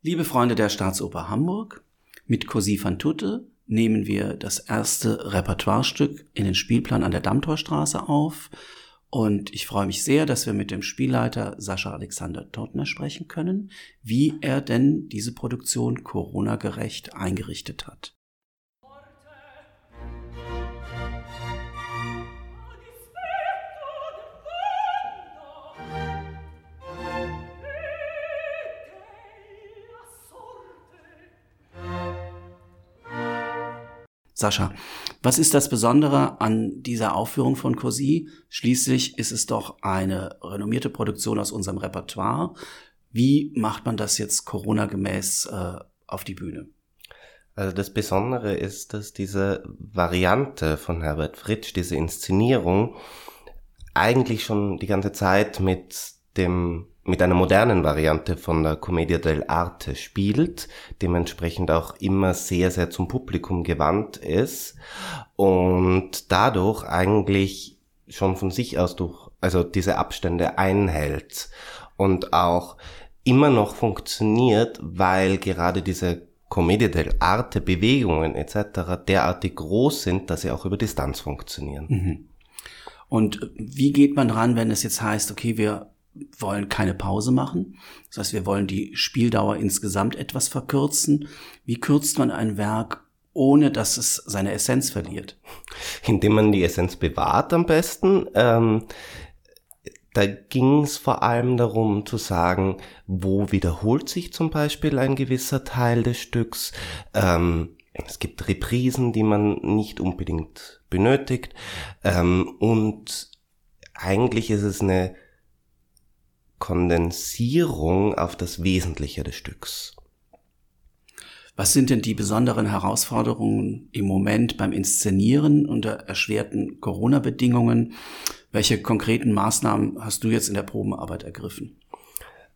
Liebe Freunde der Staatsoper Hamburg, mit Così fan tutte nehmen wir das erste Repertoirestück in den Spielplan an der Dammtorstraße auf. Und ich freue mich sehr, dass wir mit dem Spielleiter Sascha Alexander Tortner sprechen können, wie er denn diese Produktion Corona-gerecht eingerichtet hat. Sascha, was ist das Besondere an dieser Aufführung von Cosi? Schließlich ist es doch eine renommierte Produktion aus unserem Repertoire. Wie macht man das jetzt Corona-gemäß äh, auf die Bühne? Also das Besondere ist, dass diese Variante von Herbert Fritsch, diese Inszenierung, eigentlich schon die ganze Zeit mit dem mit einer modernen Variante von der Commedia dell'arte spielt, dementsprechend auch immer sehr, sehr zum Publikum gewandt ist und dadurch eigentlich schon von sich aus durch, also diese Abstände einhält und auch immer noch funktioniert, weil gerade diese Commedia dell'arte Bewegungen etc. derartig groß sind, dass sie auch über Distanz funktionieren. Mhm. Und wie geht man ran, wenn es jetzt heißt, okay, wir wollen keine Pause machen. Das heißt, wir wollen die Spieldauer insgesamt etwas verkürzen. Wie kürzt man ein Werk, ohne dass es seine Essenz verliert? Indem man die Essenz bewahrt am besten. Ähm, da ging es vor allem darum zu sagen, wo wiederholt sich zum Beispiel ein gewisser Teil des Stücks. Ähm, es gibt Reprisen, die man nicht unbedingt benötigt. Ähm, und eigentlich ist es eine Kondensierung auf das Wesentliche des Stücks. Was sind denn die besonderen Herausforderungen im Moment beim Inszenieren unter erschwerten Corona-Bedingungen? Welche konkreten Maßnahmen hast du jetzt in der Probenarbeit ergriffen?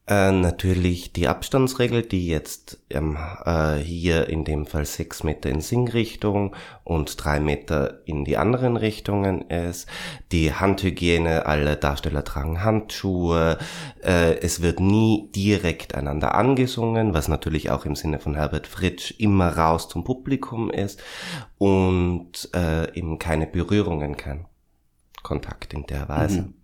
Äh, natürlich die Abstandsregel, die jetzt ähm, äh, hier in dem Fall sechs Meter in Singrichtung und drei Meter in die anderen Richtungen ist. Die Handhygiene, alle Darsteller tragen Handschuhe. Äh, es wird nie direkt einander angesungen, was natürlich auch im Sinne von Herbert Fritsch immer raus zum Publikum ist. Und äh, eben keine Berührungen, kein Kontakt in der Weise. Mhm.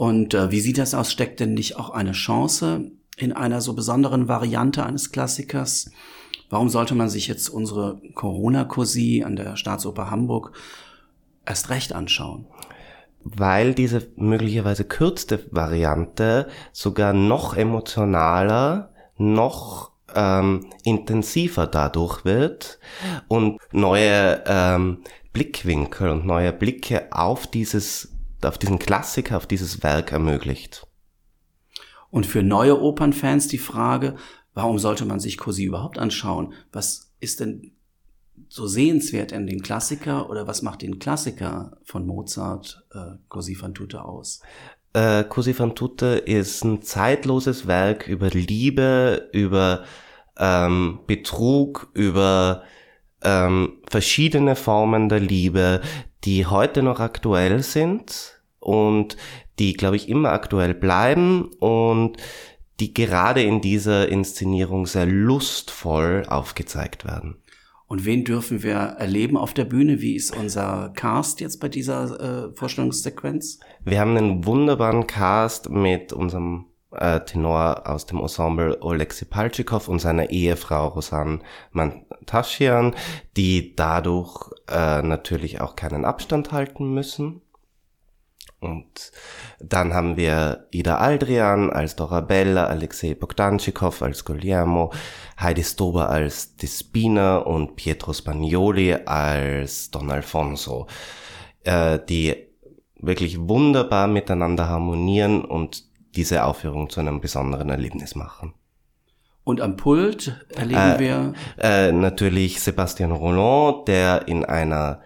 Und äh, wie sieht das aus? Steckt denn nicht auch eine Chance in einer so besonderen Variante eines Klassikers? Warum sollte man sich jetzt unsere Corona-Cosi an der Staatsoper Hamburg erst recht anschauen? Weil diese möglicherweise kürzte Variante sogar noch emotionaler, noch ähm, intensiver dadurch wird und neue ähm, Blickwinkel und neue Blicke auf dieses auf diesen Klassiker, auf dieses Werk ermöglicht. Und für neue Opernfans die Frage, warum sollte man sich Cosi überhaupt anschauen? Was ist denn so sehenswert an den Klassiker oder was macht den Klassiker von Mozart, äh, Così fan tutte aus? Äh, Così fan tutte ist ein zeitloses Werk über Liebe, über ähm, Betrug, über ähm, verschiedene Formen der Liebe, die heute noch aktuell sind und die, glaube ich, immer aktuell bleiben und die gerade in dieser Inszenierung sehr lustvoll aufgezeigt werden. Und wen dürfen wir erleben auf der Bühne? Wie ist unser Cast jetzt bei dieser äh, Vorstellungssequenz? Wir haben einen wunderbaren Cast mit unserem äh, Tenor aus dem Ensemble Oleksiy Palchikov und seiner Ehefrau Rosanne Mantaschian, die dadurch äh, natürlich auch keinen Abstand halten müssen. Und dann haben wir Ida Aldrian als Dorabella, Alexei Bogdanchikov als Guglielmo, Heidi Stober als Despina und Pietro Spagnoli als Don Alfonso, äh, die wirklich wunderbar miteinander harmonieren und diese Aufführung zu einem besonderen Erlebnis machen. Und am Pult erleben äh, wir äh, natürlich Sebastian Roland, der in einer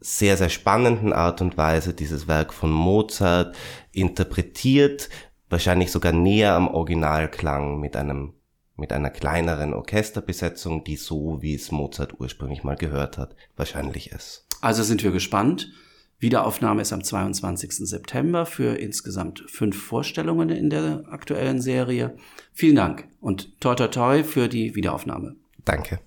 sehr, sehr spannenden Art und Weise dieses Werk von Mozart interpretiert, wahrscheinlich sogar näher am Originalklang mit einem mit einer kleineren Orchesterbesetzung, die so, wie es Mozart ursprünglich mal gehört hat, wahrscheinlich ist. Also sind wir gespannt Wiederaufnahme ist am 22. September für insgesamt fünf Vorstellungen in der aktuellen Serie. Vielen Dank und toi toi toi für die Wiederaufnahme. Danke.